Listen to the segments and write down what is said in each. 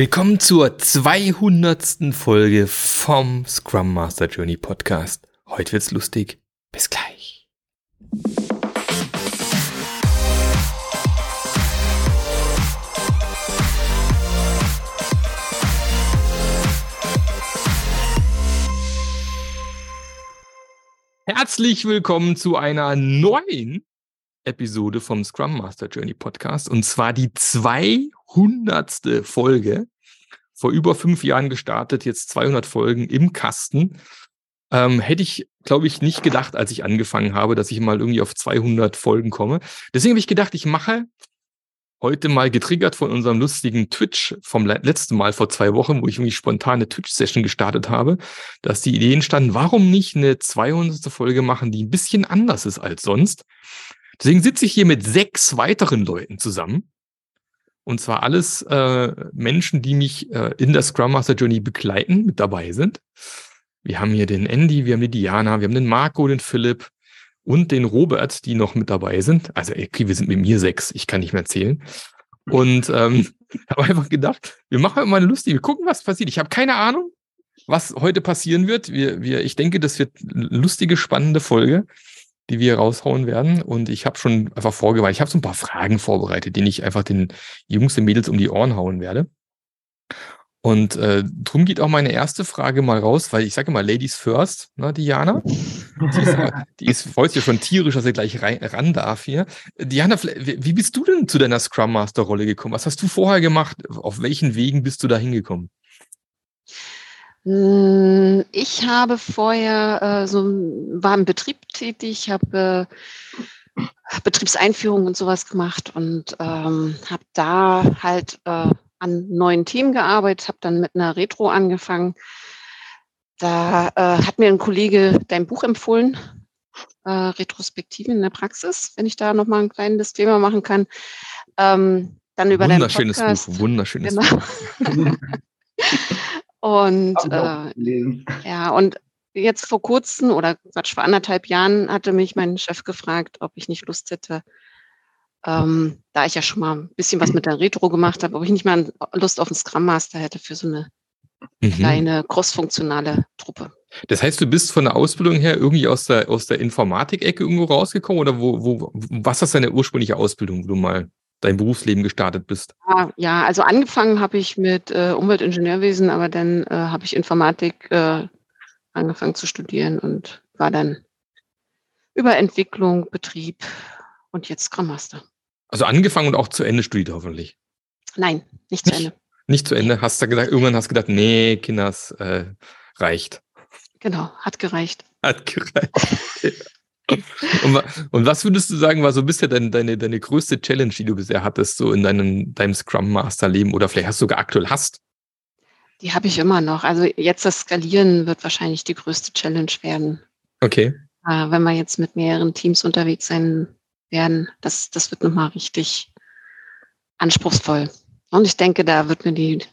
Willkommen zur 200. Folge vom Scrum Master Journey Podcast. Heute wird's lustig. Bis gleich. Herzlich willkommen zu einer neuen Episode vom Scrum Master Journey Podcast und zwar die 200. Folge. Vor über fünf Jahren gestartet, jetzt 200 Folgen im Kasten. Ähm, hätte ich, glaube ich, nicht gedacht, als ich angefangen habe, dass ich mal irgendwie auf 200 Folgen komme. Deswegen habe ich gedacht, ich mache heute mal getriggert von unserem lustigen Twitch vom letzten Mal vor zwei Wochen, wo ich irgendwie spontane Twitch-Session gestartet habe, dass die Idee entstanden, warum nicht eine 200. Folge machen, die ein bisschen anders ist als sonst. Deswegen sitze ich hier mit sechs weiteren Leuten zusammen. Und zwar alles äh, Menschen, die mich äh, in der Scrum Master Journey begleiten, mit dabei sind. Wir haben hier den Andy, wir haben die Diana, wir haben den Marco, den Philipp und den Robert, die noch mit dabei sind. Also, okay, wir sind mit mir sechs, ich kann nicht mehr zählen. Und ähm, habe einfach gedacht, wir machen mal eine lustige, wir gucken, was passiert. Ich habe keine Ahnung, was heute passieren wird. Wir, wir, ich denke, das wird eine lustige, spannende Folge die wir raushauen werden. Und ich habe schon einfach vorgewarnt, ich habe so ein paar Fragen vorbereitet, die ich einfach den Jungs und Mädels um die Ohren hauen werde. Und äh, drum geht auch meine erste Frage mal raus, weil ich sage immer Ladies first, ne, Diana. Die ist, die ist heute schon tierisch, dass er gleich rein, ran darf hier. Diana, wie bist du denn zu deiner Scrum Master Rolle gekommen? Was hast du vorher gemacht? Auf welchen Wegen bist du da hingekommen? Hm, ich habe vorher äh, so war im Betrieb tätig, habe äh, Betriebseinführung und sowas gemacht und ähm, habe da halt äh, an neuen Themen gearbeitet, habe dann mit einer Retro angefangen. Da äh, hat mir ein Kollege dein Buch empfohlen, äh, Retrospektiven in der Praxis, wenn ich da nochmal ein kleines Thema machen kann. Ähm, dann über wunderschönes Podcast, Buch, wunderschönes genau. Buch. Und äh, ja, und jetzt vor kurzem oder Quatsch, vor anderthalb Jahren hatte mich mein Chef gefragt, ob ich nicht Lust hätte, ähm, da ich ja schon mal ein bisschen was mit der Retro gemacht habe, ob ich nicht mal Lust auf einen Scrum Master hätte für so eine mhm. kleine crossfunktionale Truppe. Das heißt, du bist von der Ausbildung her irgendwie aus der, aus der Informatik-Ecke irgendwo rausgekommen oder wo, wo, was ist deine ursprüngliche Ausbildung, wo du mal dein Berufsleben gestartet bist? Ja, also angefangen habe ich mit äh, Umweltingenieurwesen, aber dann äh, habe ich Informatik äh, angefangen zu studieren und war dann über Entwicklung, Betrieb und jetzt Scrum Master. Also angefangen und auch zu Ende studiert hoffentlich? Nein, nicht zu Ende. Nicht zu Ende. Hast du gedacht, irgendwann hast du gedacht, nee, Kinders, äh, reicht. Genau, hat gereicht. Hat gereicht. und, und, was würdest du sagen, war so bisher deine, deine, deine größte Challenge, die du bisher hattest, so in deinem, deinem Scrum Master Leben oder vielleicht hast du sogar aktuell hast? Die habe ich immer noch. Also jetzt das Skalieren wird wahrscheinlich die größte Challenge werden. Okay. Äh, wenn wir jetzt mit mehreren Teams unterwegs sein werden, das, das wird nochmal richtig anspruchsvoll. Und ich denke, da wird mir die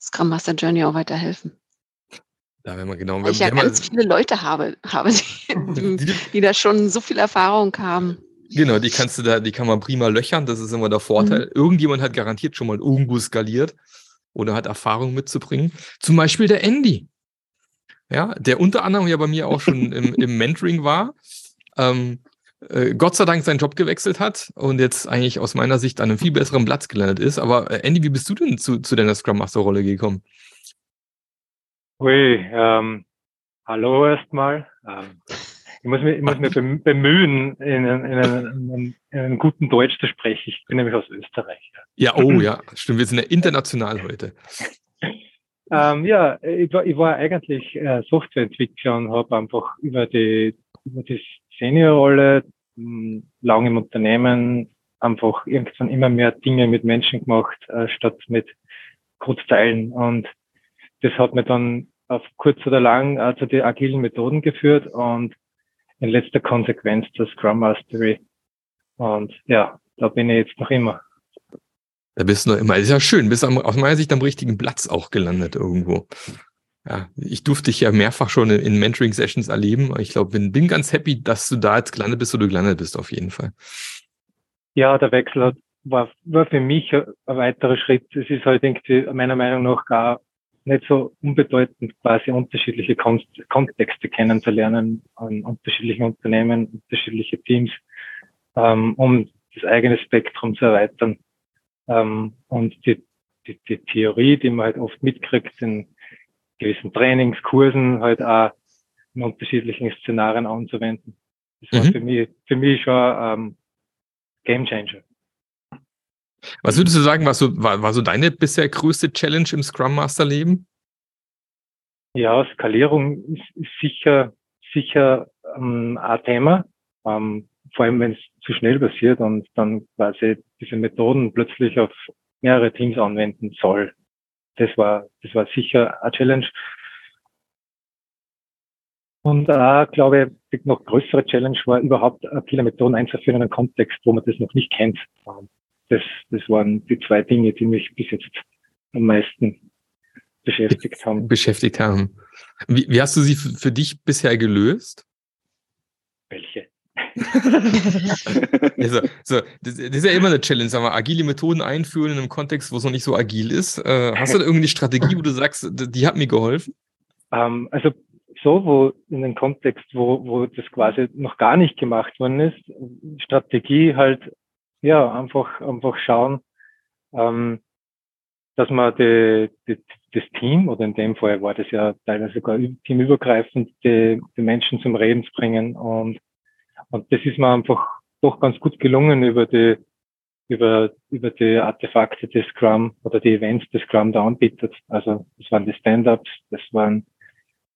Scrum Master Journey auch weiterhelfen. Da wenn man genau. Weil ich ja ganz viele Leute habe, habe die, die, die, da schon so viel Erfahrung haben. Genau, die kannst du da, die kann man prima löchern. Das ist immer der Vorteil. Mhm. Irgendjemand hat garantiert schon mal irgendwo skaliert oder hat Erfahrung mitzubringen. Zum Beispiel der Andy. Ja, der unter anderem ja bei mir auch schon im, im Mentoring war. Ähm, äh, Gott sei Dank seinen Job gewechselt hat und jetzt eigentlich aus meiner Sicht an einem viel besseren Platz gelandet ist. Aber äh, Andy, wie bist du denn zu, zu deiner Scrum Master Rolle gekommen? Ui, ähm, hallo erstmal. Ähm, ich muss mich, ich muss mich bemühen, in, in, in, in, einem guten Deutsch zu sprechen. Ich bin nämlich aus Österreich. Ja, oh ja, stimmt. Wir sind ja international heute. Ähm, ja, ich war, ich war eigentlich äh, Softwareentwickler und habe einfach über die, über die Seniorrolle hm, lang im Unternehmen einfach irgendwann immer mehr Dinge mit Menschen gemacht, äh, statt mit Codezeilen. Und das hat mir dann auf kurz oder lang äh, zu den agilen Methoden geführt und in letzter Konsequenz zur Scrum Mastery. Und ja, da bin ich jetzt noch immer. Da bist du noch immer. Das ist ja schön. Bist am, aus meiner Sicht am richtigen Platz auch gelandet irgendwo. Ja, ich durfte dich ja mehrfach schon in, in Mentoring-Sessions erleben. Ich glaube, bin, bin ganz happy, dass du da jetzt gelandet bist, wo du gelandet bist, auf jeden Fall. Ja, der Wechsel war, war für mich ein, ein weiterer Schritt. Es ist halt irgendwie meiner Meinung nach gar nicht so unbedeutend, quasi unterschiedliche Kon Kontexte kennenzulernen an unterschiedlichen Unternehmen, unterschiedliche Teams, ähm, um das eigene Spektrum zu erweitern. Ähm, und die, die, die Theorie, die man halt oft mitkriegt in gewissen Trainings, Kursen, halt auch in unterschiedlichen Szenarien anzuwenden. Das war mhm. für mich, für mich schon ähm, Game Changer. Was würdest du sagen, war so, war, war so deine bisher größte Challenge im Scrum Master Leben? Ja, Skalierung ist, sicher, sicher ähm, ein Thema. Ähm, vor allem, wenn es zu schnell passiert und dann quasi diese Methoden plötzlich auf mehrere Teams anwenden soll. Das war, das war sicher eine Challenge. Und auch, glaube ich, noch größere Challenge war überhaupt viele Methoden einzuführen in einen Kontext, wo man das noch nicht kennt. Das, das waren die zwei Dinge, die mich bis jetzt am meisten beschäftigt haben. Beschäftigt haben. Wie, wie hast du sie für dich bisher gelöst? Welche? also, so, das, das, ist ja immer eine Challenge, sagen wir, agile Methoden einführen in einem Kontext, wo es noch nicht so agil ist. Äh, hast du da irgendeine Strategie, wo du sagst, die hat mir geholfen? Ähm, also so, wo in einem Kontext, wo, wo das quasi noch gar nicht gemacht worden ist, Strategie halt, ja, einfach, einfach schauen, ähm, dass man die, die, das Team, oder in dem Fall war das ja teilweise sogar teamübergreifend, die, die Menschen zum Reden zu bringen. Und, und das ist mir einfach doch ganz gut gelungen über die, über, über die Artefakte des Scrum oder die Events des Scrum da anbietet. Also das waren die Stand-ups, das waren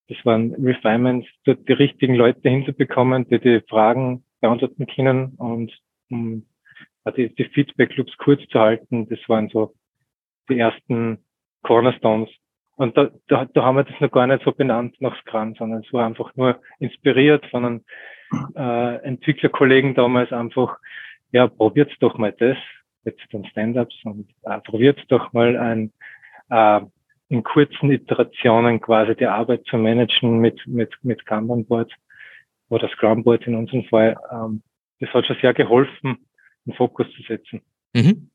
das waren Refinements, dort die richtigen Leute hinzubekommen, die die Fragen beantworten können und um die, die Feedback-Loops kurz zu halten. Das waren so die ersten Cornerstones. Und da, da, da haben wir das noch gar nicht so benannt nach Scrum, sondern es war einfach nur inspiriert von einem äh, Entwicklerkollegen damals einfach, ja, probiert's doch mal das, jetzt dann Stand-ups und äh, probiert's doch mal ein äh, in kurzen Iterationen quasi die Arbeit zu managen mit, mit, mit Kanban Board oder Scrum Board in unserem Fall. Ähm, das hat schon sehr geholfen, den Fokus zu setzen. Mhm.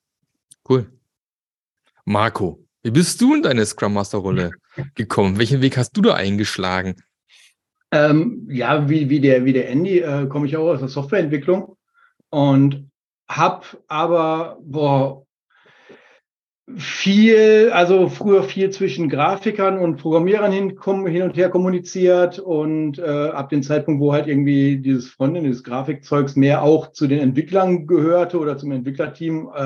Cool. Marco, wie bist du in deine Scrum Master Rolle gekommen? Welchen Weg hast du da eingeschlagen? Ähm, ja, wie, wie, der, wie der Andy äh, komme ich auch aus der Softwareentwicklung und habe aber boah, viel, also früher viel zwischen Grafikern und Programmierern hin, hin und her kommuniziert und äh, ab dem Zeitpunkt, wo halt irgendwie dieses Frontend, dieses Grafikzeugs mehr auch zu den Entwicklern gehörte oder zum Entwicklerteam, äh,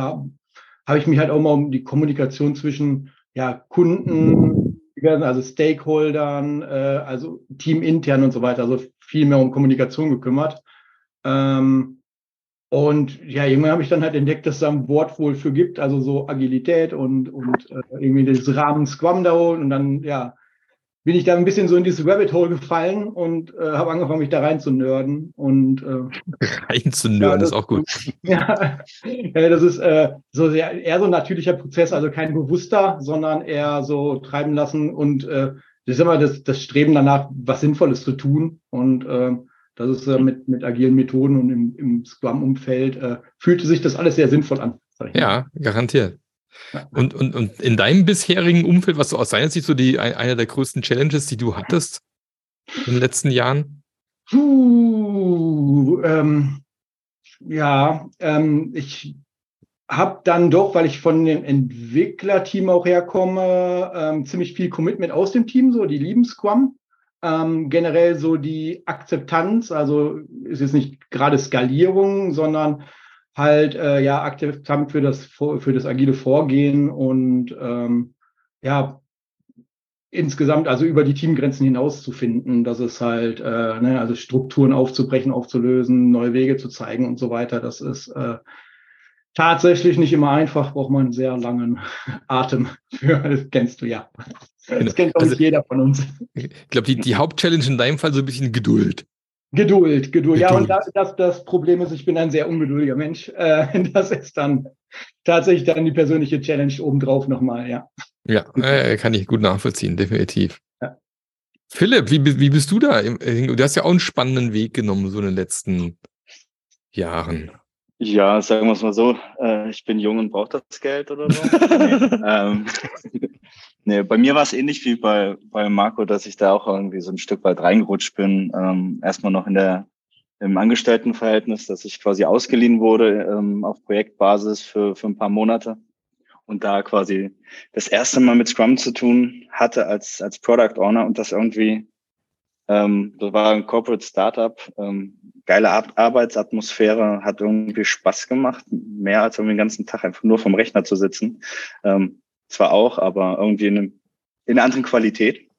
habe ich mich halt auch mal um die Kommunikation zwischen ja, Kunden, also Stakeholdern, äh, also teamintern und so weiter, also viel mehr um Kommunikation gekümmert. Ähm, und ja, irgendwann habe ich dann halt entdeckt, dass es da ein Wort wohl für gibt, also so Agilität und, und äh, irgendwie das Rahmen Scrum da und dann, ja, bin ich da ein bisschen so in dieses Rabbit Hole gefallen und äh, habe angefangen, mich da rein zu nörden. Und, äh, rein zu nörden ja, ist auch gut. Ja, ja das ist äh, so sehr, eher so ein natürlicher Prozess, also kein bewusster, sondern eher so treiben lassen und äh, das ist immer das, das Streben danach, was Sinnvolles zu tun. Und äh, das ist äh, mit, mit agilen Methoden und im, im Scrum-Umfeld äh, fühlte sich das alles sehr sinnvoll an. Ja, garantiert. Ja. Und, und, und in deinem bisherigen Umfeld, was so aus deiner Sicht so die, eine der größten Challenges, die du hattest in den letzten Jahren? Puh, ähm, ja, ähm, ich habe dann doch, weil ich von dem Entwicklerteam auch herkomme, ähm, ziemlich viel Commitment aus dem Team, so die lieben Scrum ähm, generell so die Akzeptanz, also ist jetzt nicht gerade Skalierung, sondern halt äh, ja Akzeptanz für das für das agile Vorgehen und ähm, ja insgesamt also über die Teamgrenzen hinaus zu finden, dass es halt äh, ne, also Strukturen aufzubrechen, aufzulösen, neue Wege zu zeigen und so weiter. Das ist äh, tatsächlich nicht immer einfach, braucht man einen sehr langen Atem für, das kennst du ja. Das genau. kennt auch also, nicht jeder von uns. Ich glaube, die, die Hauptchallenge in deinem Fall so ein bisschen Geduld. Geduld, Geduld. Geduld. Ja, und das, das, das Problem ist, ich bin ein sehr ungeduldiger Mensch. Äh, das ist dann tatsächlich dann die persönliche Challenge obendrauf nochmal, ja. Ja, äh, kann ich gut nachvollziehen, definitiv. Ja. Philipp, wie, wie bist du da? Du hast ja auch einen spannenden Weg genommen, so in den letzten Jahren. Ja, sagen wir es mal so, äh, ich bin jung und brauche das Geld oder so. ähm, nee, bei mir war es ähnlich wie bei, bei Marco, dass ich da auch irgendwie so ein Stück weit reingerutscht bin. Ähm, erstmal noch in der im Angestelltenverhältnis, dass ich quasi ausgeliehen wurde ähm, auf Projektbasis für, für ein paar Monate und da quasi das erste Mal mit Scrum zu tun hatte als, als Product Owner und das irgendwie, ähm, das war ein Corporate Startup, ähm, geile Ar Arbeitsatmosphäre, hat irgendwie Spaß gemacht, mehr als irgendwie den ganzen Tag einfach nur vom Rechner zu sitzen. Ähm, zwar auch, aber irgendwie in, einem, in einer anderen Qualität.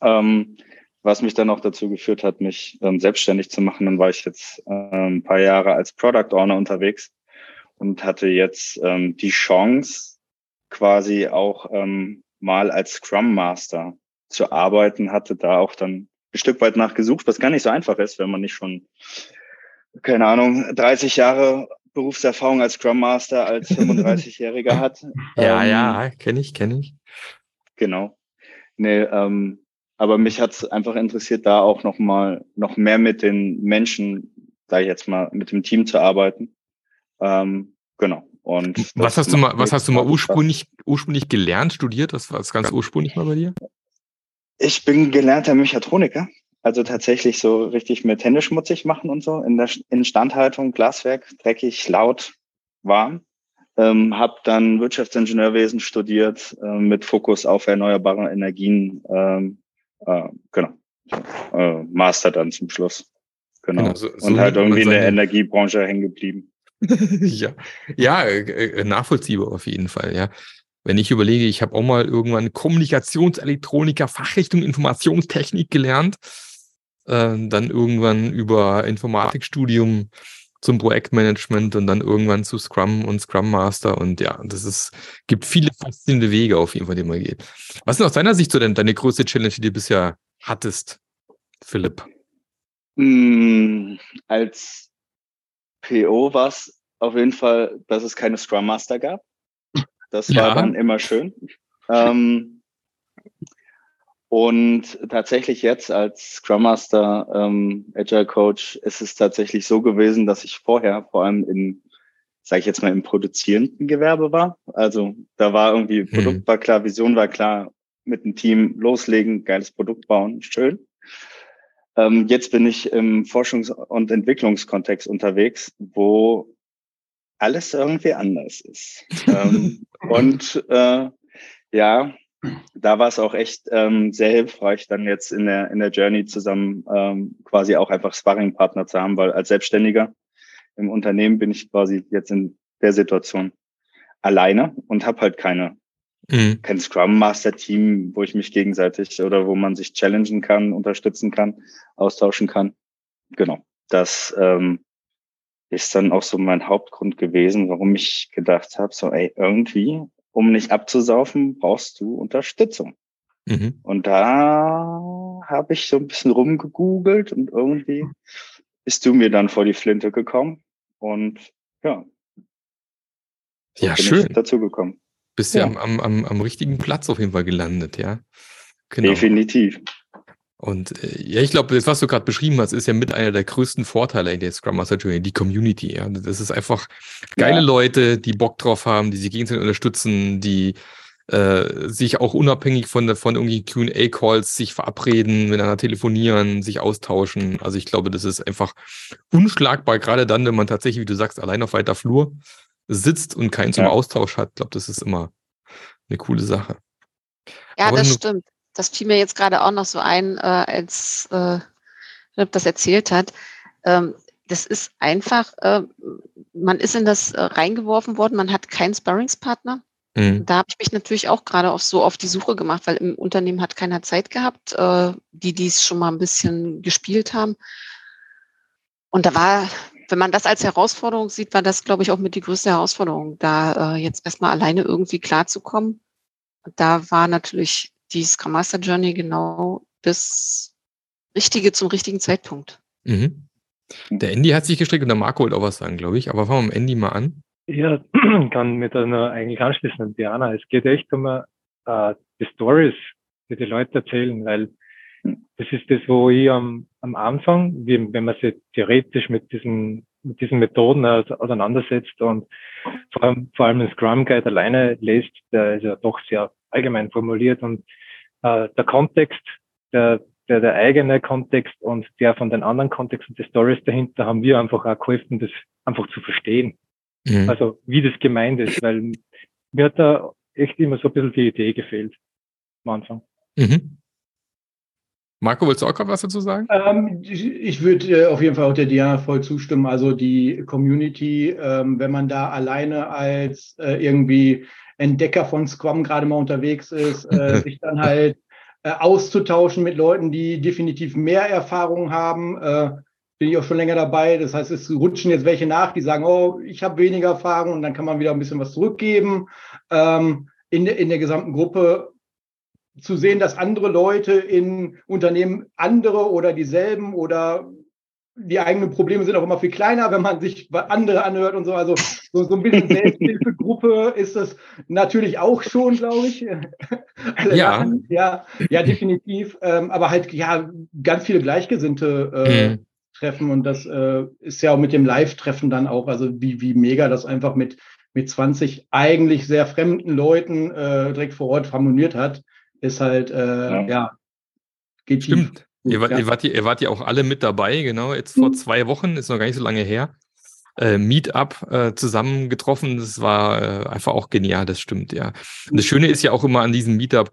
Ähm, was mich dann auch dazu geführt hat, mich ähm, selbstständig zu machen. Dann war ich jetzt ähm, ein paar Jahre als Product Owner unterwegs und hatte jetzt ähm, die Chance, quasi auch ähm, mal als Scrum Master zu arbeiten, hatte da auch dann ein Stück weit nachgesucht, was gar nicht so einfach ist, wenn man nicht schon, keine Ahnung, 30 Jahre Berufserfahrung als Scrum Master als 35-Jähriger hat. ja, ähm, ja, kenne ich, kenne ich. Genau. Nee, ähm, aber mich hat es einfach interessiert, da auch noch mal noch mehr mit den Menschen, ich jetzt mal, mit dem Team zu arbeiten. Ähm, genau. Und was hast du mal, was hast du mal ursprünglich, ursprünglich gelernt, studiert? Das war das ganz ursprünglich mal bei dir? Ich bin gelernter Mechatroniker. Also tatsächlich so richtig mit Hände schmutzig machen und so in der Instandhaltung, Glaswerk, dreckig, laut, warm. Ähm, habe dann Wirtschaftsingenieurwesen studiert äh, mit Fokus auf erneuerbare Energien ähm, äh, genau. Äh, Master dann zum Schluss. Genau. genau so, so und halt irgendwie in der Energiebranche hängen geblieben. ja, ja äh, äh, nachvollziehbar auf jeden Fall, ja. Wenn ich überlege, ich habe auch mal irgendwann Kommunikationselektroniker, Fachrichtung Informationstechnik gelernt, äh, dann irgendwann über Informatikstudium zum Projektmanagement und dann irgendwann zu Scrum und Scrum Master und ja, das ist, gibt viele faszinierende Wege auf jeden Fall, die man geht. Was ist aus deiner Sicht so denn deine größte Challenge, die du bisher hattest, Philipp? Mm, als PO war es auf jeden Fall, dass es keine Scrum Master gab. Das war ja. dann immer schön. Ähm, und tatsächlich jetzt als Scrum Master, ähm, Agile Coach, ist es tatsächlich so gewesen, dass ich vorher vor allem im, sage ich jetzt mal, im produzierenden Gewerbe war. Also da war irgendwie, hm. Produkt war klar, Vision war klar, mit dem Team loslegen, geiles Produkt bauen, schön. Ähm, jetzt bin ich im Forschungs- und Entwicklungskontext unterwegs, wo alles irgendwie anders ist. ähm, und äh, ja, da war es auch echt ähm, sehr hilfreich, dann jetzt in der, in der Journey zusammen ähm, quasi auch einfach Sparringpartner zu haben, weil als Selbstständiger im Unternehmen bin ich quasi jetzt in der Situation alleine und habe halt keine mhm. kein Scrum Master Team, wo ich mich gegenseitig oder wo man sich challengen kann, unterstützen kann, austauschen kann. Genau, das ähm, ist dann auch so mein Hauptgrund gewesen, warum ich gedacht habe, so ey irgendwie um nicht abzusaufen, brauchst du Unterstützung. Mhm. Und da habe ich so ein bisschen rumgegoogelt und irgendwie bist du mir dann vor die Flinte gekommen und ja. So ja, schön. dazu gekommen. Bist ja, ja am, am, am richtigen Platz auf jeden Fall gelandet, ja. Genau. Definitiv. Und äh, ja, ich glaube, das, was du gerade beschrieben hast, ist ja mit einer der größten Vorteile in der Scrum Master Journey, die Community. Ja. Das ist einfach geile ja. Leute, die Bock drauf haben, die sich gegenseitig unterstützen, die äh, sich auch unabhängig von, von irgendwie QA-Calls sich verabreden, miteinander telefonieren, sich austauschen. Also ich glaube, das ist einfach unschlagbar, gerade dann, wenn man tatsächlich, wie du sagst, allein auf weiter Flur sitzt und keinen zum Austausch hat. Ich glaube, das ist immer eine coole Sache. Ja, Aber das stimmt das fiel mir jetzt gerade auch noch so ein, äh, als äh, Philipp das erzählt hat. Ähm, das ist einfach, äh, man ist in das äh, reingeworfen worden, man hat keinen Sparringspartner. Mhm. Da habe ich mich natürlich auch gerade auf so auf die Suche gemacht, weil im Unternehmen hat keiner Zeit gehabt, äh, die dies schon mal ein bisschen gespielt haben. Und da war, wenn man das als Herausforderung sieht, war das, glaube ich, auch mit die größte Herausforderung, da äh, jetzt erstmal alleine irgendwie klarzukommen. Da war natürlich die Scrum Master Journey genau das Richtige zum richtigen Zeitpunkt. Mhm. Der Andy hat sich gestrickt und der Marco wollte auch was sagen, glaube ich. Aber fangen wir mit Andy mal an. Ja, kann mir da nur eigentlich anschließen an Diana. Es geht echt um äh, die Stories, die die Leute erzählen, weil das ist das, wo ich am, am Anfang, wie, wenn man sich theoretisch mit diesen mit diesen Methoden auseinandersetzt und vor allem, vor allem den Scrum Guide alleine lässt, der ist ja doch sehr allgemein formuliert und äh, der Kontext, der, der, der eigene Kontext und der von den anderen Kontexten, die Stories dahinter, haben wir einfach auch geholfen, das einfach zu verstehen. Mhm. Also wie das gemeint ist, weil mir hat da echt immer so ein bisschen die Idee gefehlt am Anfang. Mhm. Marco, willst du auch gerade was dazu sagen? Ähm, ich, ich würde äh, auf jeden Fall auch der Diana voll zustimmen. Also die Community, ähm, wenn man da alleine als äh, irgendwie Entdecker von Scrum gerade mal unterwegs ist, äh, sich dann halt äh, auszutauschen mit Leuten, die definitiv mehr Erfahrung haben. Äh, bin ich auch schon länger dabei. Das heißt, es rutschen jetzt welche nach, die sagen, oh, ich habe weniger Erfahrung und dann kann man wieder ein bisschen was zurückgeben. Ähm, in, in der gesamten Gruppe zu sehen, dass andere Leute in Unternehmen andere oder dieselben oder die eigenen Probleme sind auch immer viel kleiner, wenn man sich andere anhört und so. Also so, so ein bisschen Selbsthilfegruppe ist das natürlich auch schon, glaube ich. ja. ja, ja, definitiv. Ähm, aber halt ja ganz viele Gleichgesinnte äh, mhm. treffen und das äh, ist ja auch mit dem Live-Treffen dann auch. Also wie wie mega das einfach mit mit 20 eigentlich sehr fremden Leuten äh, direkt vor Ort harmoniert hat ist halt, äh, ja. ja, geht Stimmt. Gut, ihr, wart, ja. ihr, wart, ihr wart ja auch alle mit dabei, genau. Jetzt vor mhm. zwei Wochen, ist noch gar nicht so lange her. Äh, Meetup äh, zusammengetroffen. Das war äh, einfach auch genial, das stimmt, ja. Und das Schöne ist ja auch immer an diesem Meetup,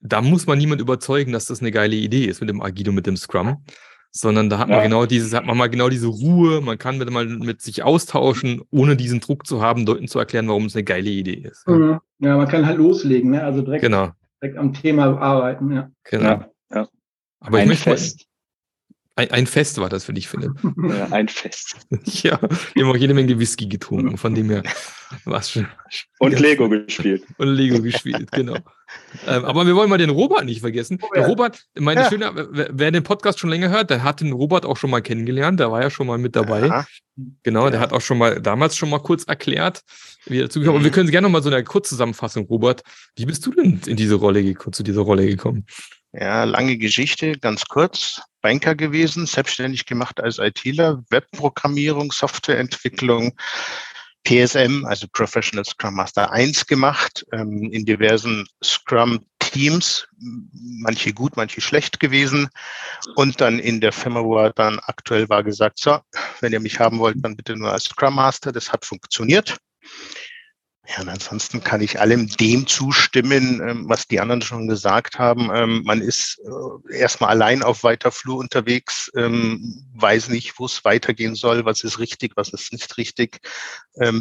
da muss man niemand überzeugen, dass das eine geile Idee ist mit dem Agido, mit dem Scrum. Sondern da hat man ja. genau dieses, hat man mal genau diese Ruhe, man kann mit, mal mit sich austauschen, ohne diesen Druck zu haben, Leuten zu erklären, warum es eine geile Idee ist. Ja, mhm. ja man kann halt loslegen, ne? Also direkt genau direkt am Thema arbeiten. Ja. Genau. Ja. Aber ein Fest. Ein, ein, Fest war das für dich, Philipp. Ja, ein Fest. ja, wir haben auch jede Menge Whisky getrunken, von dem her war es schon. Und Lego gespielt. Und Lego gespielt, genau. ähm, aber wir wollen mal den Robert nicht vergessen. Oh, ja. Der Robert, meine ja. schöne, wer den Podcast schon länger hört, der hat den Robert auch schon mal kennengelernt, der war ja schon mal mit dabei. Ja. Genau, der hat auch schon mal damals schon mal kurz erklärt, wie er dazugekommen. Mhm. Und wir können gerne noch mal so eine Kurzzusammenfassung, Robert. Wie bist du denn in diese Rolle zu dieser Rolle gekommen? Ja, lange Geschichte, ganz kurz. Banker gewesen, selbstständig gemacht als ITler, Webprogrammierung, Softwareentwicklung, PSM, also Professional Scrum Master 1 gemacht, ähm, in diversen Scrum-Teams, manche gut, manche schlecht gewesen. Und dann in der Firma, wo er dann aktuell war, gesagt, so, wenn ihr mich haben wollt, dann bitte nur als Scrum Master. Das hat funktioniert. Ja, und ansonsten kann ich allem dem zustimmen, ähm, was die anderen schon gesagt haben. Ähm, man ist äh, erstmal allein auf weiter Flur unterwegs, ähm, weiß nicht, wo es weitergehen soll, was ist richtig, was ist nicht richtig.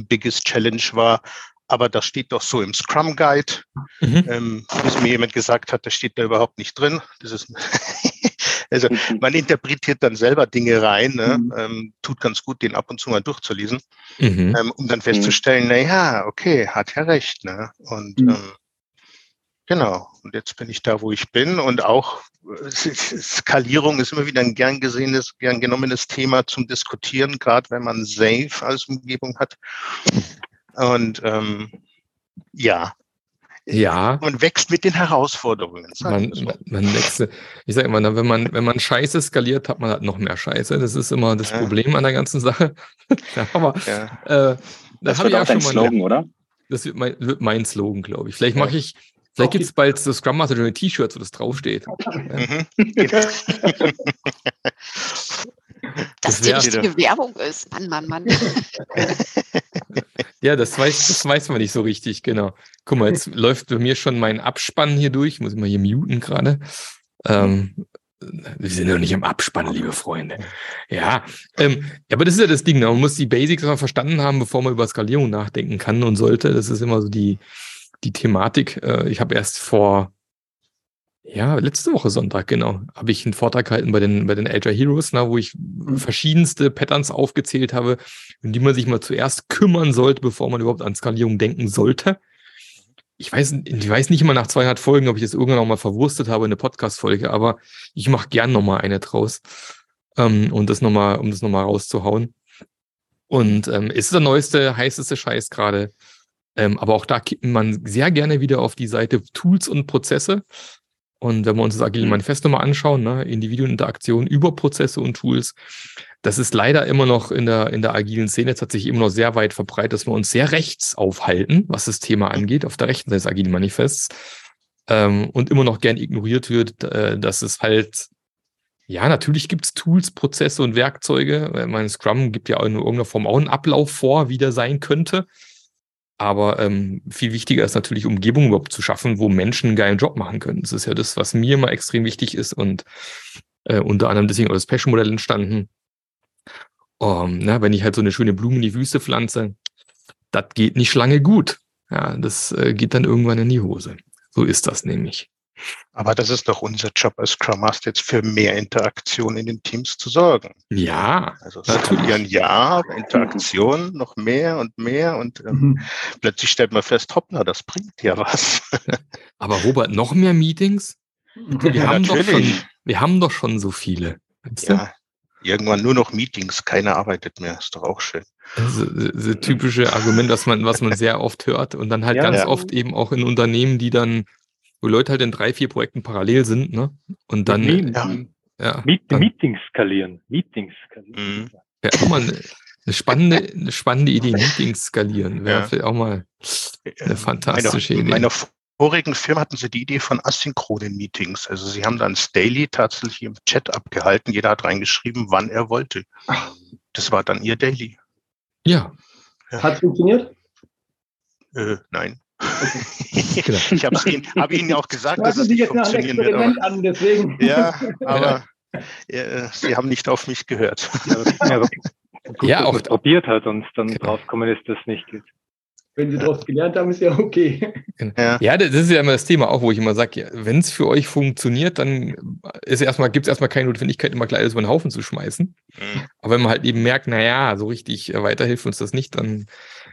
Biggest Challenge war, aber das steht doch so im Scrum Guide. Mhm. bis mir jemand gesagt hat, das steht da überhaupt nicht drin. Das ist Also mhm. man interpretiert dann selber Dinge rein, ne? Mhm. ähm, tut ganz gut, den ab und zu mal durchzulesen, mhm. ähm, um dann festzustellen, na ja, okay, hat ja recht. Ne? Und mhm. ähm, genau, und jetzt bin ich da, wo ich bin und auch äh, Skalierung ist immer wieder ein gern gesehenes, gern genommenes Thema zum Diskutieren, gerade wenn man Safe als Umgebung hat. Und ähm, ja, ja. Man wächst mit den Herausforderungen. Man, man wächst. Ich sage immer, wenn man, wenn man Scheiße skaliert, hat man halt noch mehr Scheiße. Das ist immer das ja. Problem an der ganzen Sache. aber ja. Äh, das wird auch dein Slogan, oder? Das wird mein, wird mein Slogan, glaube ich. Vielleicht mache ich, Vielleicht gibt es bald so Scrum Master Journey T-Shirts, wo das draufsteht. Mhm. Dass das die richtige Werbung ist. Mann, Mann, Mann. ja, das weiß, das weiß man nicht so richtig, genau. Guck mal, jetzt läuft bei mir schon mein Abspann hier durch. Ich muss mal hier muten gerade. Ähm, wir sind noch nicht am Abspann, liebe Freunde. Ja, ähm, aber das ist ja das Ding. Ne? Man muss die Basics mal verstanden haben, bevor man über Skalierung nachdenken kann und sollte. Das ist immer so die, die Thematik. Äh, ich habe erst vor ja, letzte Woche Sonntag, genau, habe ich einen Vortrag gehalten bei den, bei den Agile Heroes, na, wo ich mhm. verschiedenste Patterns aufgezählt habe, um die man sich mal zuerst kümmern sollte, bevor man überhaupt an Skalierung denken sollte. Ich weiß, ich weiß nicht mal nach 200 Folgen, ob ich das irgendwann noch mal verwurstet habe in eine Podcast-Folge, aber ich mache gern noch mal eine draus, ähm, und das noch mal, um das noch mal rauszuhauen. Und ähm, ist der neueste, heißeste Scheiß gerade. Ähm, aber auch da kippt man sehr gerne wieder auf die Seite Tools und Prozesse Und wenn wir uns das Agile Mhm. Manifest nochmal anschauen, ne, Individuen-Interaktion über Prozesse und Tools, das ist leider immer noch in der, in der agilen Szene tatsächlich immer noch sehr weit verbreitet, dass wir uns sehr rechts aufhalten, was das Thema angeht, auf der rechten Seite des agilen Manifests. Ähm, und immer noch gern ignoriert wird, äh, dass es halt, ja, natürlich gibt es Tools, Prozesse und Werkzeuge. Mein Scrum gibt ja in irgendeiner Form auch einen Ablauf vor, wie der sein könnte. Aber ähm, viel wichtiger ist natürlich, Umgebungen überhaupt zu schaffen, wo Menschen einen geilen Job machen können. Das ist ja das, was mir immer extrem wichtig ist und äh, unter anderem deswegen auch das Passion-Modell entstanden. Um, na, wenn ich halt so eine schöne Blume in die Wüste pflanze, das geht nicht lange gut. Ja, das äh, geht dann irgendwann in die Hose. So ist das nämlich. Aber das ist doch unser Job als Scrum Master, jetzt für mehr Interaktion in den Teams zu sorgen. Ja, Also Natürlich. skalieren ja, aber Interaktion noch mehr und mehr und ähm, Mhm. plötzlich stellt man fest, hoppla, das bringt ja was. aber Robert, noch mehr Meetings? Wir, Ja, haben, doch schon, natürlich. wir haben doch schon so viele. Weißt du? Ja, irgendwann nur noch Meetings, keiner arbeitet mehr, ist doch auch schön. Also, das das typische Argument, was man, was man sehr oft hört und dann halt Ja. ganz Ja. oft eben auch in Unternehmen, die dann, wo Leute halt in drei, vier Projekten parallel sind, ne? Und dann, ja. ja, Meet dann Meetings skalieren. Meetings skalieren. Mhm. wäre auch mal eine, eine spannende, eine spannende Idee, Meetings skalieren. Wäre Ja. vielleicht auch mal eine fantastische Meine, Idee. meiner vorigen Firma hatten sie die Idee von asynchronen Meetings. Also sie haben dann das Daily tatsächlich im Chat abgehalten. Jeder hat reingeschrieben, wann er wollte. Das war dann ihr Daily. Ja, Hat funktioniert? Äh, nein. Genau. Ich habe ihnen, hab ihnen ja auch gesagt, dass es sich nicht funktionieren wird. Aber, an, deswegen. ja, aber äh, sie haben nicht auf mich gehört. Ja, ja, gut, Ja, auch- man es probiert hat und dann Genau. draufgekommen ist, dass es nicht geht. Wenn Sie daraus gelernt haben, ist ja okay. Ja. Ja, das ist ja immer das Thema auch, wo ich immer sage, ja, wenn es für euch funktioniert, dann ist erstmal, gibt es erstmal keine Notwendigkeit, immer gleich alles über den Haufen zu schmeißen. Mhm. Aber wenn man halt eben merkt, naja, so richtig äh, weiterhilft uns das nicht, dann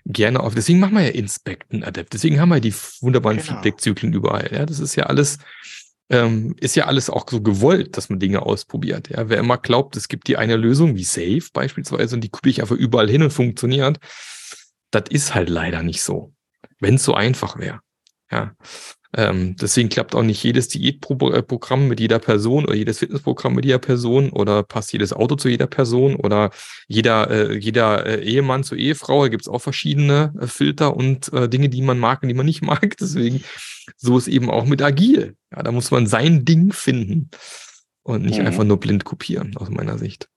gerne auf. Deswegen machen wir ja Inspekten Adept. Deswegen haben wir die wunderbaren Genau. Feedback-Zyklen überall. Ja, das ist ja alles, ähm, ist ja alles auch so gewollt, dass man Dinge ausprobiert. Ja, wer immer glaubt, es gibt die eine Lösung, wie Safe beispielsweise, und die kopiere ich einfach überall hin und funktioniert, das ist halt leider nicht so. Wenn es so einfach wäre. Ja. Ähm, deswegen klappt auch nicht jedes Diätprogramm mit jeder Person oder jedes Fitnessprogramm mit jeder Person oder passt jedes Auto zu jeder Person oder jeder, äh, jeder äh, Ehemann zur Ehefrau. Da gibt es auch verschiedene äh, Filter und äh, Dinge, die man mag und die man nicht mag. Deswegen, so ist eben auch mit Agil. Ja, da muss man sein Ding finden und nicht Mhm. einfach nur blind kopieren, aus meiner Sicht.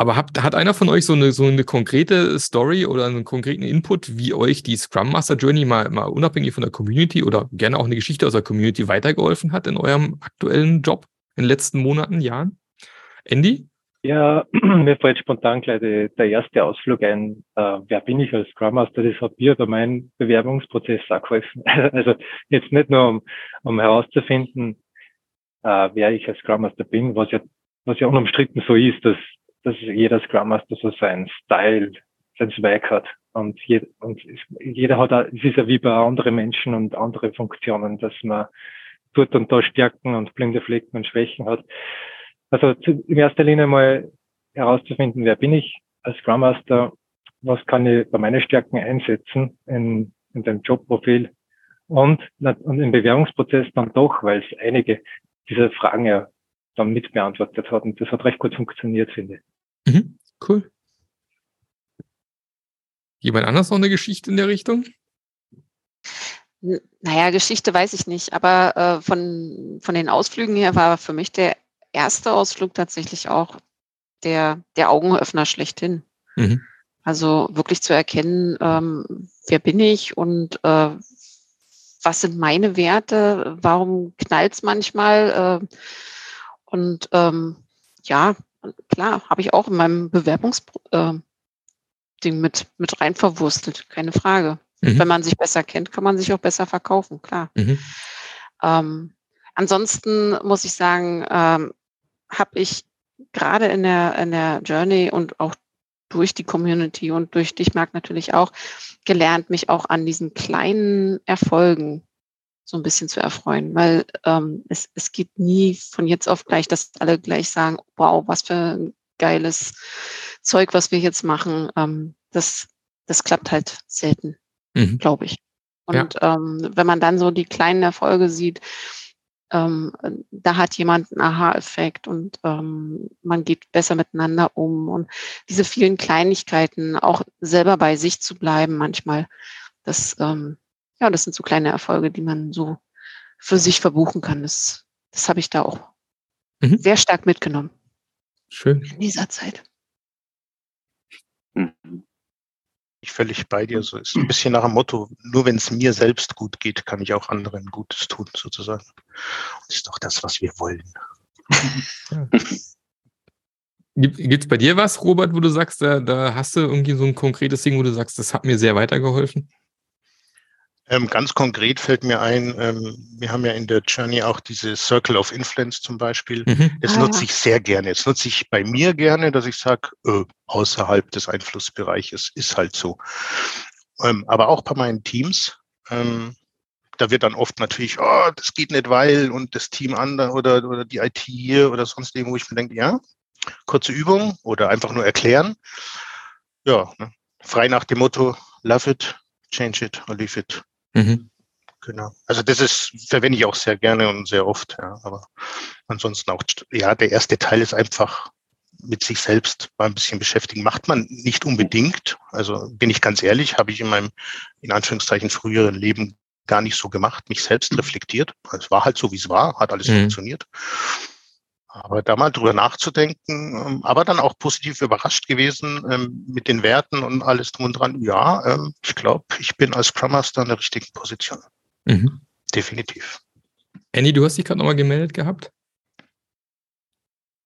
Aber habt, hat einer von euch so eine, so eine konkrete Story oder einen konkreten Input, wie euch die Scrum Master Journey mal, mal unabhängig von der Community oder gerne auch eine Geschichte aus der Community weitergeholfen hat in eurem aktuellen Job in den letzten Monaten, Jahren? Andy? Ja, mir fällt spontan gleich die, der erste Ausflug ein. Äh, wer bin ich als Scrum Master? Das hat mir bei meinem Bewerbungsprozess auch geholfen. Also jetzt nicht nur, um, um herauszufinden, äh, wer ich als Scrum Master bin, was ja, was ja unumstritten so ist, dass, dass jeder Scrum Master so seinen Style, sein Zweig hat. Und, je, und jeder hat, auch, es ist ja wie bei anderen Menschen und andere Funktionen, dass man dort und da Stärken und blinde Flecken und Schwächen hat. Also zu, in erster Linie mal herauszufinden, wer bin ich als Scrum Master, was kann ich bei meinen Stärken einsetzen in, in dem Jobprofil und, und im Bewerbungsprozess dann doch, weil es einige dieser Fragen ja dann mit beantwortet hat und das hat recht gut funktioniert, finde ich. Mhm, cool. Jemand anders noch eine Geschichte in der Richtung? Naja, Geschichte weiß ich nicht, aber äh, von, von den Ausflügen her war für mich der erste Ausflug tatsächlich auch der, der Augenöffner schlechthin. Mhm. Also wirklich zu erkennen, ähm, wer bin ich und äh, was sind meine Werte, warum knallt's manchmal. Äh, und ähm, ja, klar, habe ich auch in meinem Bewerbungsding äh, Ding mit, mit rein verwurstelt, keine Frage. Mhm. Wenn man sich besser kennt, kann man sich auch besser verkaufen, klar. Mhm. Ähm, ansonsten muss ich sagen, ähm, habe ich gerade in der, in der Journey und auch durch die Community und durch dich, Marc, natürlich auch gelernt, mich auch an diesen kleinen Erfolgen so ein bisschen zu erfreuen, weil ähm, es, es geht nie von jetzt auf gleich, dass alle gleich sagen, wow, was für ein geiles Zeug, was wir jetzt machen. Ähm, das, das klappt halt selten Mhm. glaube ich. Ja. Und ähm, wenn man dann so die kleinen Erfolge sieht, ähm, da hat jemand einen Aha-Effekt und ähm, man geht besser miteinander um. Und diese vielen Kleinigkeiten, auch selber bei sich zu bleiben manchmal, das, ähm, ja, das sind so kleine Erfolge, die man so für sich verbuchen kann. Das, das habe ich da auch mhm. sehr stark mitgenommen. Schön. In dieser Zeit. Mhm ich völlig bei dir. So ist ein bisschen nach dem Motto, nur wenn es mir selbst gut geht, kann ich auch anderen Gutes tun, sozusagen. Das ist doch das, was wir wollen. Ja. Gibt es bei dir was, Robert, wo du sagst, da, da hast du irgendwie so ein konkretes Ding, wo du sagst, das hat mir sehr weitergeholfen? Ähm, ganz konkret fällt mir ein, ähm, wir haben ja in der Journey auch diese Circle of Influence zum Beispiel. Mhm. Das ah, nutze ich sehr gerne. Das nutze ich bei mir gerne, dass ich sage, äh, außerhalb des Einflussbereiches ist halt so. Ähm, aber auch bei meinen Teams. Ähm, da wird dann oft natürlich, oh, das geht nicht, weil und das Team andere oder, oder die IT hier oder sonst irgendwo, wo ich mir denke, ja, kurze Übung oder einfach nur erklären. Ja, ne? frei nach dem Motto, love it, change it or leave it. Mhm. Genau. Also das ist, verwende ich auch sehr gerne und sehr oft, ja. Aber ansonsten auch, ja, der erste Teil ist einfach mit sich selbst mal ein bisschen beschäftigen. Macht man nicht unbedingt. Also bin ich ganz ehrlich, habe ich in meinem, in Anführungszeichen, früheren Leben gar nicht so gemacht, mich selbst reflektiert. Es war halt so, wie es war, hat alles mhm. funktioniert. Aber da mal drüber nachzudenken, ähm, aber dann auch positiv überrascht gewesen ähm, mit den Werten und alles drum und dran. Ja, ähm, ich glaube, ich bin als Scrum Master in der richtigen Position. Mhm. Definitiv. Annie, du hast dich gerade nochmal gemeldet gehabt?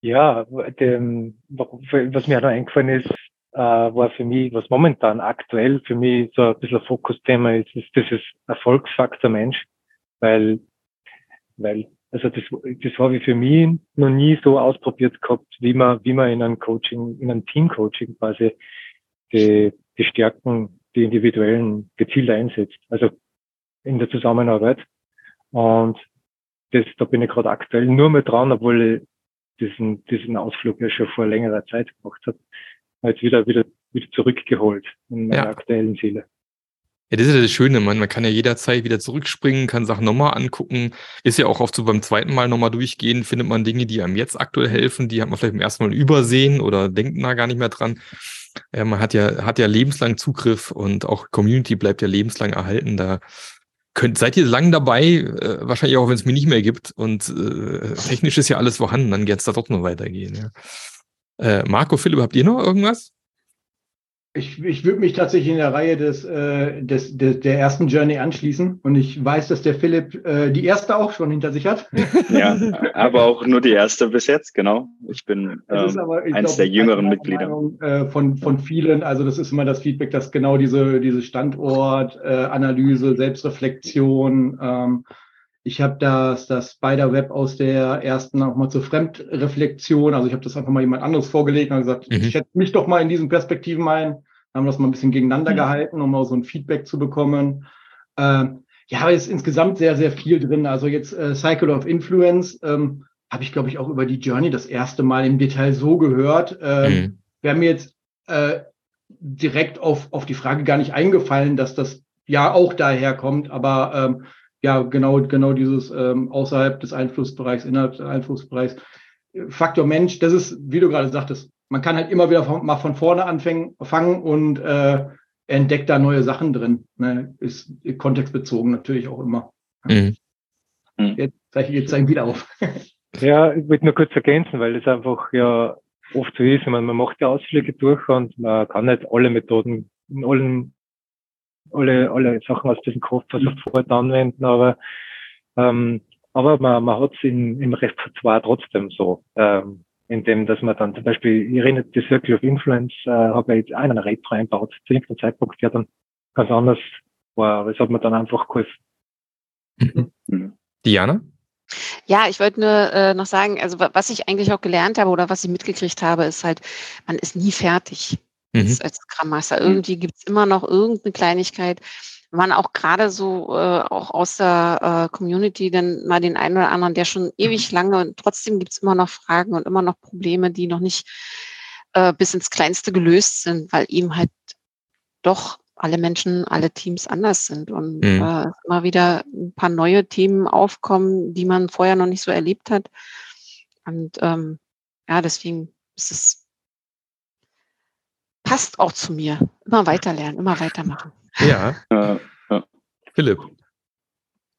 Ja, dem, was mir noch eingefallen ist, äh, war für mich, was momentan aktuell für mich so ein bisschen ein Fokusthema ist, ist dieses Erfolgsfaktor Mensch, weil, weil also das, das habe ich für mich noch nie so ausprobiert gehabt, wie man, wie man in einem Coaching, in einem Team-Coaching quasi die, die Stärken, die individuellen gezielt einsetzt. Also in der Zusammenarbeit. Und das, da bin ich gerade aktuell nur mehr dran, obwohl ich diesen, diesen Ausflug ja schon vor längerer Zeit gemacht habe. Jetzt wieder, wieder, wieder zurückgeholt in meine ja. aktuellen Ziele. Ja, das ist ja das Schöne, man, man kann ja jederzeit wieder zurückspringen, kann Sachen nochmal angucken. Ist ja auch oft so beim zweiten Mal nochmal durchgehen, findet man Dinge, die einem jetzt aktuell helfen, die hat man vielleicht beim ersten Mal übersehen oder denkt da gar nicht mehr dran. Ja, man hat ja, hat ja lebenslang Zugriff und auch Community bleibt ja lebenslang erhalten. Da könnt, seid ihr lang dabei, äh, wahrscheinlich auch, wenn es mir nicht mehr gibt. Und äh, technisch ist ja alles vorhanden, dann geht es da doch noch weitergehen. Ja. Äh, Marco, Philipp, habt ihr noch irgendwas? Ich, ich würde mich tatsächlich in der Reihe des, äh, des, des, der ersten Journey anschließen und ich weiß, dass der Philipp äh, die erste auch schon hinter sich hat. Ja, aber auch nur die erste bis jetzt, genau. Ich bin ähm, aber, ich eins glaub, der jüngeren Mitglieder. Meinung, äh, von, von vielen, also das ist immer das Feedback, dass genau diese, diese Standortanalyse, äh, Selbstreflexion, ähm, ich habe das, das Spider-Web aus der ersten auch mal zur Fremdreflexion. Also ich habe das einfach mal jemand anderes vorgelegt und gesagt, mhm. ich hätte mich doch mal in diesen Perspektiven ein. Haben das mal ein bisschen gegeneinander mhm. gehalten, um mal so ein Feedback zu bekommen. Ähm, ja, aber ist insgesamt sehr, sehr viel drin. Also jetzt äh, Cycle of Influence ähm, habe ich, glaube ich, auch über die Journey das erste Mal im Detail so gehört. Ähm, mhm. Wäre mir jetzt äh, direkt auf, auf die Frage gar nicht eingefallen, dass das ja auch daher kommt, aber ähm, ja, genau, genau dieses ähm, außerhalb des Einflussbereichs, innerhalb des Einflussbereichs. Faktor Mensch, das ist, wie du gerade sagtest, man kann halt immer wieder von, mal von vorne anfangen fangen und äh, entdeckt da neue Sachen drin. Ne? Ist kontextbezogen natürlich auch immer. Mhm. mhm. Jetzt zeige ich jetzt wieder auf. ja, ich würde nur kurz ergänzen, weil das einfach ja oft so ist. Man, man macht ja Ausflüge durch und man kann nicht alle Methoden in allen alle, alle Sachen aus diesem Kopf sofort anwenden, aber, ähm, aber man, man hat es im Repertoire trotzdem so, ähm, indem, dass man dann zum Beispiel, ich erinnere, die Circle of Influence, äh, habe ich jetzt einen Retro einbaut, zu irgendeinem Zeitpunkt, der dann ganz anders war, aber es hat mir dann einfach geholfen. Mhm. Diana? Ja, ich wollte nur äh, noch sagen, also was ich eigentlich auch gelernt habe oder was ich mitgekriegt habe, ist halt, man ist nie fertig mhm. als Scrum Master. Mhm. Irgendwie gibt es immer noch irgendeine Kleinigkeit. Man auch gerade so äh, auch aus der äh, Community dann mal den einen oder anderen, der schon ewig mhm. lange und trotzdem gibt es immer noch Fragen und immer noch Probleme, die noch nicht äh, bis ins Kleinste gelöst sind, weil ihm halt doch alle Menschen, alle Teams anders sind und mhm. äh, immer wieder ein paar neue Themen aufkommen, die man vorher noch nicht so erlebt hat. Und ähm, ja, deswegen ist es passt auch zu mir. Immer weiterlernen, immer weitermachen. Ja. ja, ja. Philipp.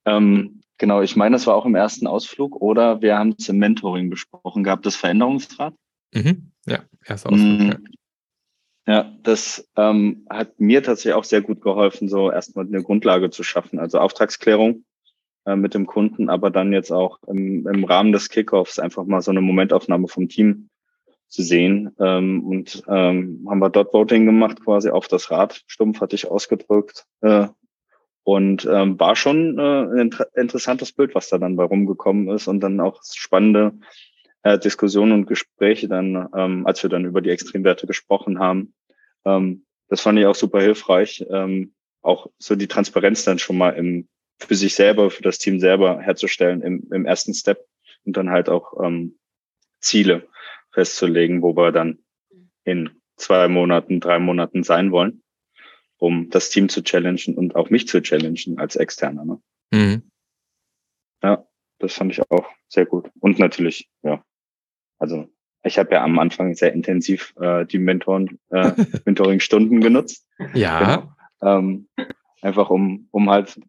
Ähm, genau, ich meine, das war auch im ersten Ausflug oder wir haben es im Mentoring besprochen gehabt, das Veränderungsrad. Mhm. Ja, erster Ausflug. Mhm. Ja, das ähm, hat mir tatsächlich auch sehr gut geholfen, so erstmal eine Grundlage zu schaffen. Also Auftragsklärung äh, mit dem Kunden, aber dann jetzt auch im, im Rahmen des Kickoffs einfach mal so eine Momentaufnahme vom Team zu sehen. Ähm, und ähm, haben wir dort Voting gemacht, quasi auf das Rad. Stumpf hatte ich ausgedrückt. Äh, und ähm, war schon äh, ein inter interessantes Bild, was da dann bei rumgekommen ist und dann auch spannende äh, Diskussionen und Gespräche dann, ähm, als wir dann über die Extremwerte gesprochen haben. Ähm, das fand ich auch super hilfreich, ähm, auch so die Transparenz dann schon mal im, für sich selber, für das Team selber herzustellen im, im ersten Step und dann halt auch ähm, Ziele festzulegen, wo wir dann in zwei Monaten, drei Monaten sein wollen, um das Team zu challengen und auch mich zu challengen als Externer. Ne? Mhm. Ja, das fand ich auch sehr gut. Und natürlich, ja, also ich habe ja am Anfang sehr intensiv äh, die Mentoren, äh, Mentoring-Stunden genutzt. Ja. Genau. Ähm, einfach um, um halt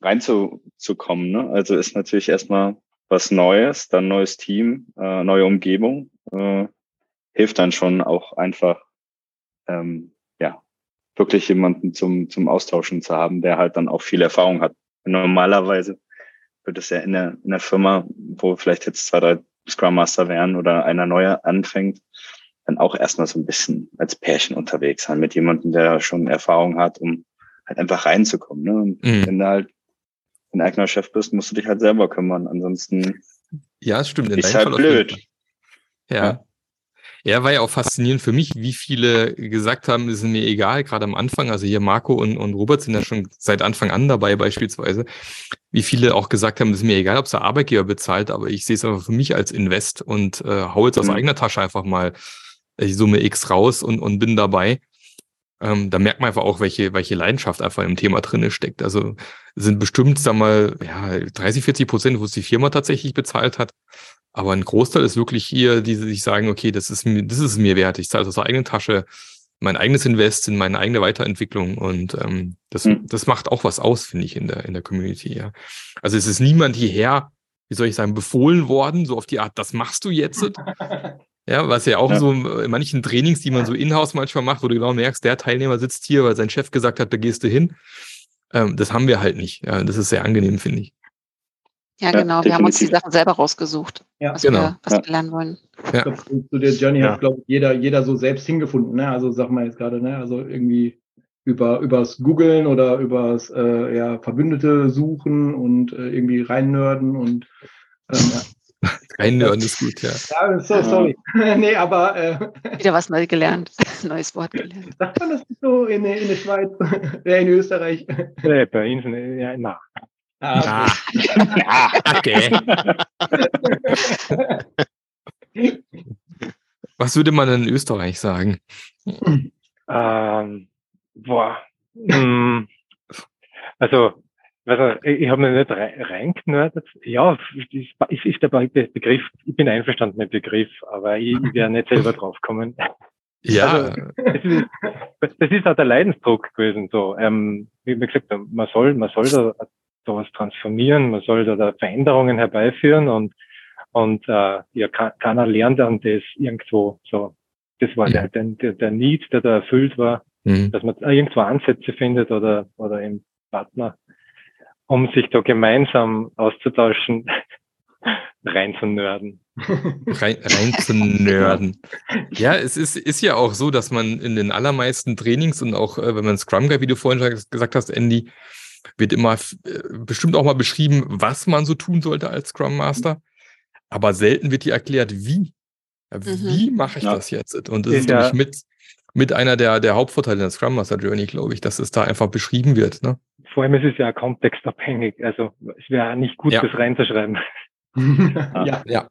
reinzukommen. Ne? Also ist natürlich erstmal was Neues, dann neues Team, äh, neue Umgebung. Äh, hilft dann schon auch einfach, ähm, ja, wirklich jemanden zum, zum Austauschen zu haben, der halt dann auch viel Erfahrung hat. Normalerweise wird es ja in der, in der Firma, wo vielleicht jetzt zwei, drei Scrum Master werden oder einer neue anfängt, dann auch erstmal so ein bisschen als Pärchen unterwegs sein mit jemandem, der schon Erfahrung hat, um halt einfach reinzukommen. Ne? Und mhm. wenn du halt ein eigener Chef bist, musst du dich halt selber kümmern. Ansonsten ja, es stimmt. In ist halt blöd. Ja. ja. War ja auch faszinierend für mich, wie viele gesagt haben, es ist mir egal, gerade am Anfang, also hier Marco und, und Robert sind ja schon seit Anfang an dabei beispielsweise, wie viele auch gesagt haben, es ist mir egal, ob es der Arbeitgeber bezahlt, aber ich sehe es einfach für mich als Invest und äh, hau jetzt aus mhm. eigener Tasche einfach mal die Summe X raus und, und bin dabei. Ähm, da merkt man einfach auch, welche, welche Leidenschaft einfach im Thema drin steckt. Also sind bestimmt, sag mal, ja, 30, 40 Prozent, wo es die Firma tatsächlich bezahlt hat. Aber ein Großteil ist wirklich hier, die sich sagen, okay, das ist mir, das ist mir wert. Ich zahle aus der eigenen Tasche mein eigenes Invest in meine eigene Weiterentwicklung und ähm, das, mhm. das macht auch was aus, finde ich, in der, in der Community, ja. Also es ist niemand hierher, wie soll ich sagen, befohlen worden, so auf die Art, das machst du jetzt. ja, was ja auch ja. so in manchen Trainings, die man so in-house manchmal macht, wo du genau merkst, der Teilnehmer sitzt hier, weil sein Chef gesagt hat, da gehst du hin. Ähm, das haben wir halt nicht. Ja, das ist sehr angenehm, finde ich. Ja, genau. Ja, wir haben uns die Sachen selber rausgesucht, ja. was, genau. wir, was ja. wir lernen wollen. Ja. Glaub, zu der Journey hat, glaube ich, jeder, jeder so selbst hingefunden. Ne? Also sag mal jetzt gerade, ne? also irgendwie über übers Googlen oder übers äh, ja, Verbündete suchen und äh, irgendwie reinnörden und ähm, ja. Reinnörden ist gut, ja. Ja, so, sorry. nee, aber äh, wieder was neu gelernt, neues Wort gelernt. Sagt man das so in, in der Schweiz, äh, in Österreich? Nee, bei uns, ja, na. Ah, okay. Was würde man in Österreich sagen? Ähm, boah. Hm. Also, also ich habe mich nicht reingenördet. Ja, ist, ist der Begriff, ich bin einverstanden mit dem Begriff, aber ich, ich werde nicht selber drauf kommen. Ja. Also, das, ist, das ist auch der Leidensdruck gewesen. So, ähm, wie gesagt, man soll, man soll da sowas transformieren, man soll da, Veränderungen herbeiführen und, und äh, ja, keiner lernt dann das irgendwo so. Das war der, der, der Need, der da erfüllt war, mhm. dass man irgendwo Ansätze findet oder, oder im Partner, um sich da gemeinsam auszutauschen, rein zu nörden. rein, rein zu nörden. Ja, es ist, ist ja auch so, dass man in den allermeisten Trainings und auch, äh, wenn man Scrum Guide, wie du vorhin schon gesagt hast, Andy, wird immer äh, bestimmt auch mal beschrieben, was man so tun sollte als Scrum Master, aber selten wird dir erklärt, wie. Wie mhm. mache ich ja. das jetzt? Und das ist, ja. mit, mit einer der, der Hauptvorteile der Scrum Master Journey, glaube ich, dass es da einfach beschrieben wird. Ne? Vor allem ist es ja kontextabhängig. Also es wäre nicht gut, ja. das reinzuschreiben. ja. ja.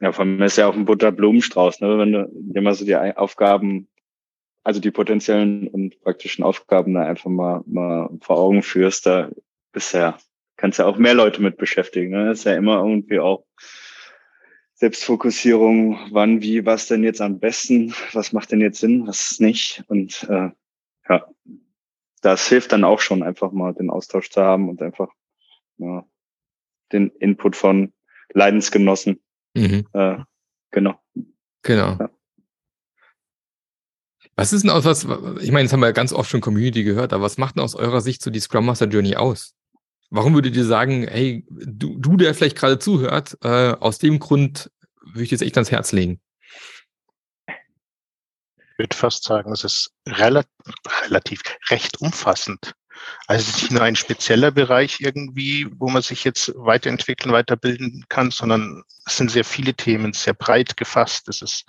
Ja, vor allem ist ja auch ein bunter Blumenstrauß, ne? wenn du dir mal so die Aufgaben also die potenziellen und praktischen Aufgaben da einfach mal, mal vor Augen führst, da bisher kannst ja auch mehr Leute mit beschäftigen. Ne? Das ist ja immer irgendwie auch Selbstfokussierung, wann, wie, was denn jetzt am besten, was macht denn jetzt Sinn, was nicht. Und äh, das hilft dann auch schon, einfach mal den Austausch zu haben und einfach ja, den Input von Leidensgenossen. Mhm. Äh, genau. Genau. Ja. Was ist denn aus was, ich meine, das haben wir ja ganz oft schon Community gehört, aber was macht denn aus eurer Sicht so die Scrum Master Journey aus? Warum würdet ihr sagen, hey, du, du der vielleicht gerade zuhört, äh, aus dem Grund würde ich dir jetzt echt ans Herz legen? Ich würde fast sagen, es ist relativ, relativ recht umfassend. Also es ist nicht nur ein spezieller Bereich irgendwie, wo man sich jetzt weiterentwickeln, weiterbilden kann, sondern es sind sehr viele Themen, sehr breit gefasst. Es ist,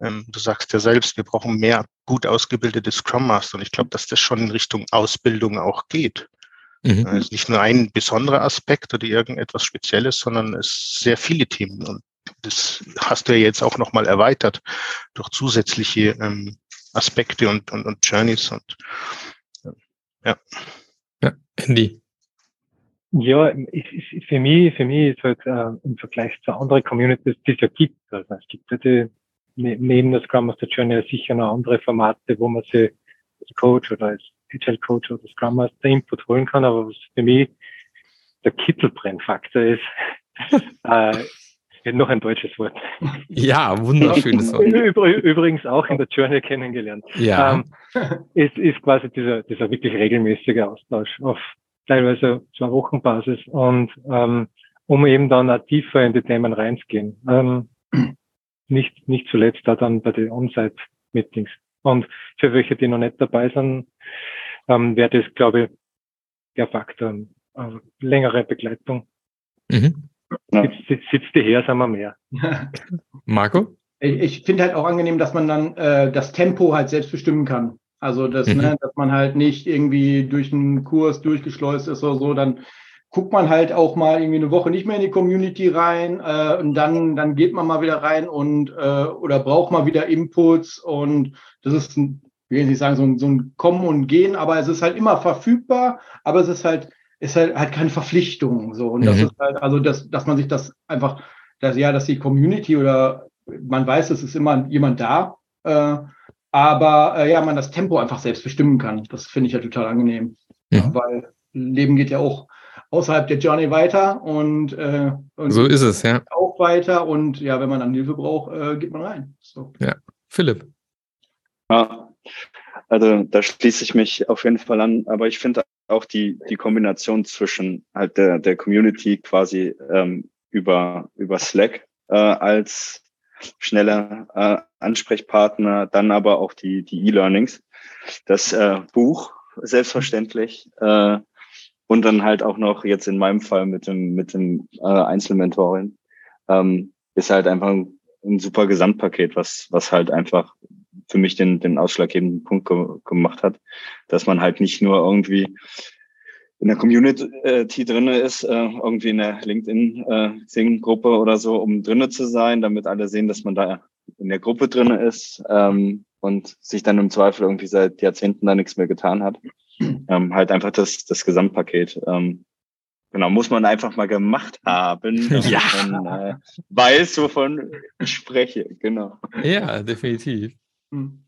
ähm, du sagst ja selbst, wir brauchen mehr gut ausgebildete Scrum Master und ich glaube, dass das schon in Richtung Ausbildung auch geht. Mhm. Also nicht nur ein besonderer Aspekt oder irgendetwas Spezielles, sondern es sehr viele Themen und das hast du ja jetzt auch nochmal erweitert durch zusätzliche ähm, Aspekte und, und, und Journeys und ja. Ja, Andy. Ja, für mich, für mich ist halt äh, im Vergleich zu anderen Communities, die es ja gibt, also es gibt ja die, ne, neben der Scrum Master Journey sicher noch andere Formate, wo man sich als Coach oder als Agile Coach oder Scrum Master Input holen kann, aber was für mich der Kittelbrennfaktor ist, äh, noch ein deutsches Wort. Ja, wunderschönes Wort. Übrigens auch in der Journey kennengelernt. Ja. Ähm, ist, ist quasi dieser, dieser wirklich regelmäßige Austausch auf teilweise zwei Wochen Basis und ähm, um eben dann auch tiefer in die Themen reinzugehen. Ähm, nicht, nicht zuletzt da dann bei den On-Site-Meetings. Und für welche, die noch nicht dabei sind, ähm, wäre das, glaube ich, der Faktor. Also längere Begleitung. Mhm. Ja. Sitzt, sitzt die her, sagen wir mehr. Marco? Ich, ich finde halt auch angenehm, dass man dann äh, das Tempo halt selbst bestimmen kann. Also, dass, mhm. ne, dass man halt nicht irgendwie durch einen Kurs durchgeschleust ist oder so, dann guckt man halt auch mal irgendwie eine Woche nicht mehr in die Community rein äh, und dann, dann geht man mal wieder rein und äh, oder braucht mal wieder Inputs und das ist ein, ich will nicht sagen, so ein, so ein Kommen und Gehen, aber es ist halt immer verfügbar, aber es ist halt ist halt, halt keine Verpflichtung. So. Und mhm. das ist halt, also dass, dass man sich das einfach, dass ja, dass die Community oder man weiß, es ist immer jemand da, äh, aber äh, ja, man das Tempo einfach selbst bestimmen kann. Das finde ich ja total angenehm. Mhm. Ja, weil Leben geht ja auch außerhalb der Journey weiter und, äh, und so ist es, ja. Auch weiter und ja, wenn man dann Hilfe braucht, äh, geht man rein. So. Ja, Philipp. Ja, also da schließe ich mich auf jeden Fall an, aber ich finde auch die, die Kombination zwischen halt der, der Community quasi ähm, über, über Slack äh, als schneller äh, Ansprechpartner, dann aber auch die, die E-Learnings, das äh, Buch selbstverständlich äh, und dann halt auch noch jetzt in meinem Fall mit dem, mit dem äh, Einzelmentoring ähm, ist halt einfach ein, ein super Gesamtpaket, was, was halt einfach für mich den, den ausschlaggebenden Punkt ge gemacht hat, dass man halt nicht nur irgendwie in der Community drinne ist, äh, irgendwie in der LinkedIn-Sing-Gruppe äh, oder so, um drinne zu sein, damit alle sehen, dass man da in der Gruppe drinne ist ähm, und sich dann im Zweifel irgendwie seit Jahrzehnten da nichts mehr getan hat. Ähm, halt einfach das, das Gesamtpaket. Ähm, genau, muss man einfach mal gemacht haben, ja. man äh, weiß, wovon ich spreche. Genau. Ja, definitiv. Hm.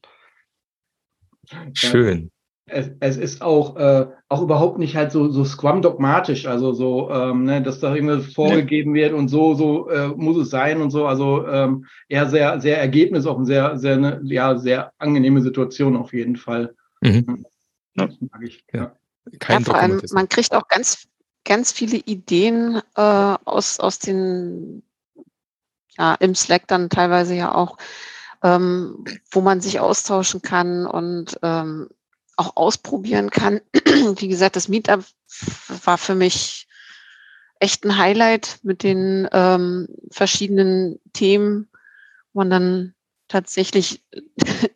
Schön. Es, es, ist auch, äh, auch überhaupt nicht halt so, so Scrum-dogmatisch, also so, ähm, ne, dass da irgendwas vorgegeben wird und so, so äh, muss es sein und so. Also ähm, eher sehr, sehr ergebnisoffen, sehr, sehr, ne, ja, sehr angenehme Situation auf jeden Fall. Mhm. Das mag ich. Ja. Kein ja, vor allem, man kriegt auch ganz, ganz viele Ideen äh, aus, aus den, ja, im Slack dann teilweise ja auch ähm, wo man sich austauschen kann und ähm, auch ausprobieren kann. Wie gesagt, das Meetup war für mich echt ein Highlight mit den ähm, verschiedenen Themen, wo man dann tatsächlich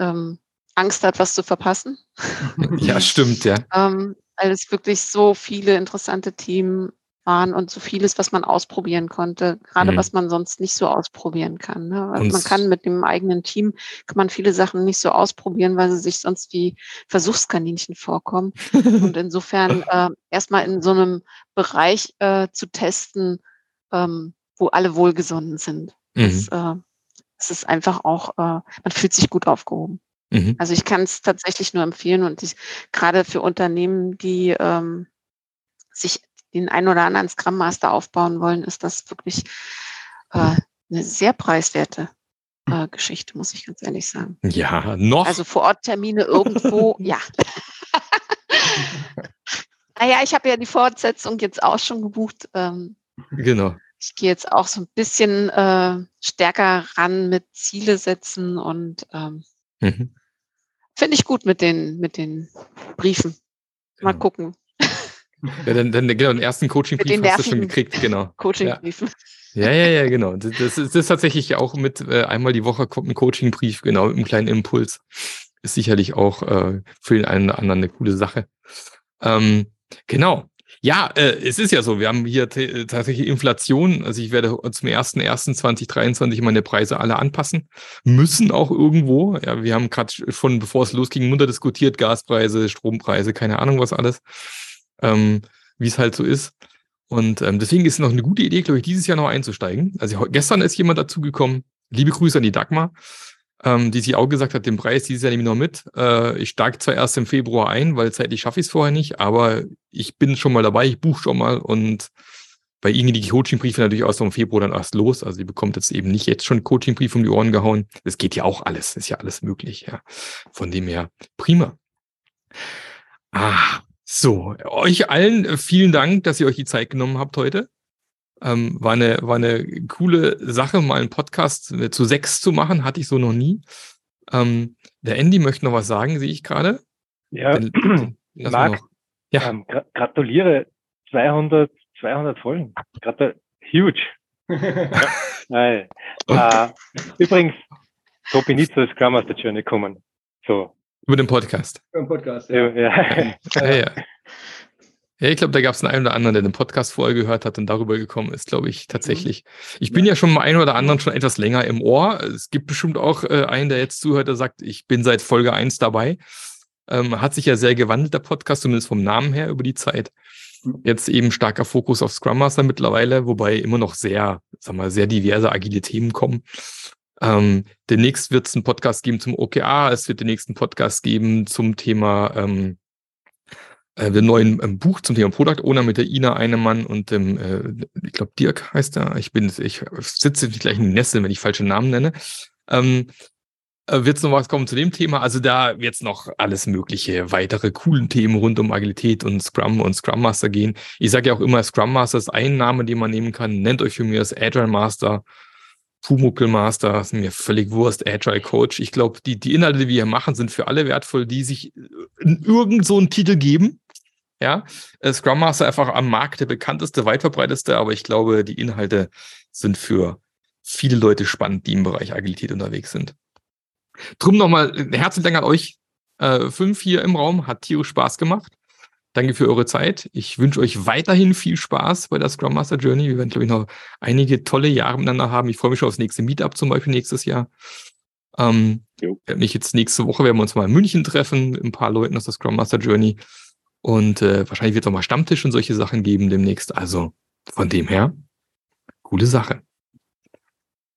ähm, Angst hat, was zu verpassen. Ja, stimmt, ja. ähm, weil es wirklich so viele interessante Themen waren und so vieles, was man ausprobieren konnte, gerade Mhm. was man sonst nicht so ausprobieren kann. Ne? Also man kann mit dem eigenen Team, kann man viele Sachen nicht so ausprobieren, weil sie sich sonst wie Versuchskaninchen vorkommen. Und insofern äh, erstmal in so einem Bereich äh, zu testen, ähm, wo alle wohlgesonnen sind. Das, Mhm. äh, das ist einfach auch, äh, man fühlt sich gut aufgehoben. Mhm. Also ich kann es tatsächlich nur empfehlen und ich, gerade für Unternehmen, die ähm, sich den ein oder anderen Scrum Master aufbauen wollen, ist das wirklich äh, eine sehr preiswerte äh, Geschichte, muss ich ganz ehrlich sagen. Ja, noch. Also vor Ort Termine irgendwo, ja. naja, ich habe ja die Fortsetzung jetzt auch schon gebucht. Ähm, genau. ich gehe jetzt auch so ein bisschen äh, stärker ran mit Ziele setzen und ähm, Mhm. finde ich gut mit den, mit den Briefen. Mal Genau. gucken. Ja, dann, dann, genau, den ersten Coaching-Brief hast du schon gekriegt, genau. Coaching-Briefen. Ja, ja, ja, genau. Das, das, ist, das ist tatsächlich auch mit äh, einmal die Woche kommt ein Coaching-Brief, genau, mit einem kleinen Impuls. Ist sicherlich auch äh, für den einen oder anderen eine coole Sache. Ähm, genau. Ja, äh, es ist ja so, wir haben hier t- tatsächlich Inflation. Also ich werde zum 1.1.2023 meine Preise alle anpassen. Müssen auch irgendwo. Ja, wir haben gerade schon, bevor es losging, munter diskutiert, Gaspreise, Strompreise, keine Ahnung was alles. Ähm, wie es halt so ist. Und ähm, deswegen ist es noch eine gute Idee, glaube ich, dieses Jahr noch einzusteigen. Also gestern ist jemand dazugekommen. Liebe Grüße an die Dagmar, ähm, die sich auch gesagt hat, den Preis dieses Jahr nehme ich noch mit. Äh, ich steige zwar erst im Februar ein, weil zeitlich schaffe ich es vorher nicht, aber ich bin schon mal dabei, ich buche schon mal und bei Ihnen die Coachingbriefe natürlich auch so im Februar dann erst los. Also ihr bekommt jetzt eben nicht jetzt schon Coachingbrief um die Ohren gehauen. Das geht ja auch alles, ist ja alles möglich, ja. Von dem her, prima. Ah, so, euch allen äh, vielen Dank, dass ihr euch die Zeit genommen habt heute. Ähm, war, eine, war eine coole Sache, mal einen Podcast äh, zu sechs zu machen, hatte ich so noch nie. Ähm, der Andy möchte noch was sagen, sehe ich gerade. Ja, wir Marc, Ja. ähm, gra gratuliere 200, 200 Folgen. Gratu huge. Nein. Äh, übrigens, bin ich zur Scrum Master Journey gekommen. So. Über den Podcast. Im Podcast, Ja. ja. Ja. Ja, ja. Ja, ich glaube, da gab es einen oder anderen, der den Podcast vorher gehört hat und darüber gekommen ist, glaube ich, tatsächlich. Ich bin ja schon mal einen oder anderen schon etwas länger im Ohr. Es gibt bestimmt auch äh, einen, der jetzt zuhört, der sagt, ich bin seit Folge 1 dabei. Ähm, hat sich ja sehr gewandelt, der Podcast, zumindest vom Namen her über die Zeit. Jetzt eben starker Fokus auf Scrum Master mittlerweile, wobei immer noch sehr, sag mal, sehr diverse agile Themen kommen. Ähm, demnächst wird es einen Podcast geben zum OKA, es wird den nächsten Podcast geben zum Thema ähm, äh, dem neuen ähm, Buch zum Thema Product Owner mit der Ina Einemann und dem, äh, ich glaube, Dirk heißt er. Ich bin, ich sitze gleich in Nesseln, wenn ich falsche Namen nenne. Ähm, äh, wird es noch was kommen zu dem Thema? Also da wird es noch alles mögliche weitere coolen Themen rund um Agilität und Scrum und Scrum Master gehen. Ich sage ja auch immer, Scrum Master ist ein Name, den man nehmen kann. Nennt euch für mich das Agile Master, Pumuckl Master, ist mir völlig Wurst, Agile Coach. Ich glaube, die, die Inhalte, die wir hier machen, sind für alle wertvoll, die sich in irgend so einen Titel geben. Ja, äh, Scrum Master einfach am Markt der bekannteste, weit verbreiteste, aber ich glaube, die Inhalte sind für viele Leute spannend, die im Bereich Agilität unterwegs sind. Drum nochmal herzlichen Dank an euch äh, fünf hier im Raum. Hat tierisch Spaß gemacht. Danke für eure Zeit. Ich wünsche euch weiterhin viel Spaß bei der Scrum Master Journey. Wir werden, glaube ich, noch einige tolle Jahre miteinander haben. Ich freue mich schon aufs nächste Meetup zum Beispiel nächstes Jahr. Ähm, mich jetzt nächste Woche werden wir uns mal in München treffen mit ein paar Leuten aus der Scrum Master Journey. Und äh, wahrscheinlich wird es auch mal Stammtisch und solche Sachen geben demnächst. Also von dem her, coole Sache.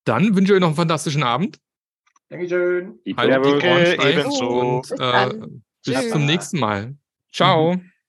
Dann wünsche ich euch noch einen fantastischen Abend. Dankeschön. Steif ebenso. Und Bis äh, bis Tschüss. zum nächsten Mal. Ciao.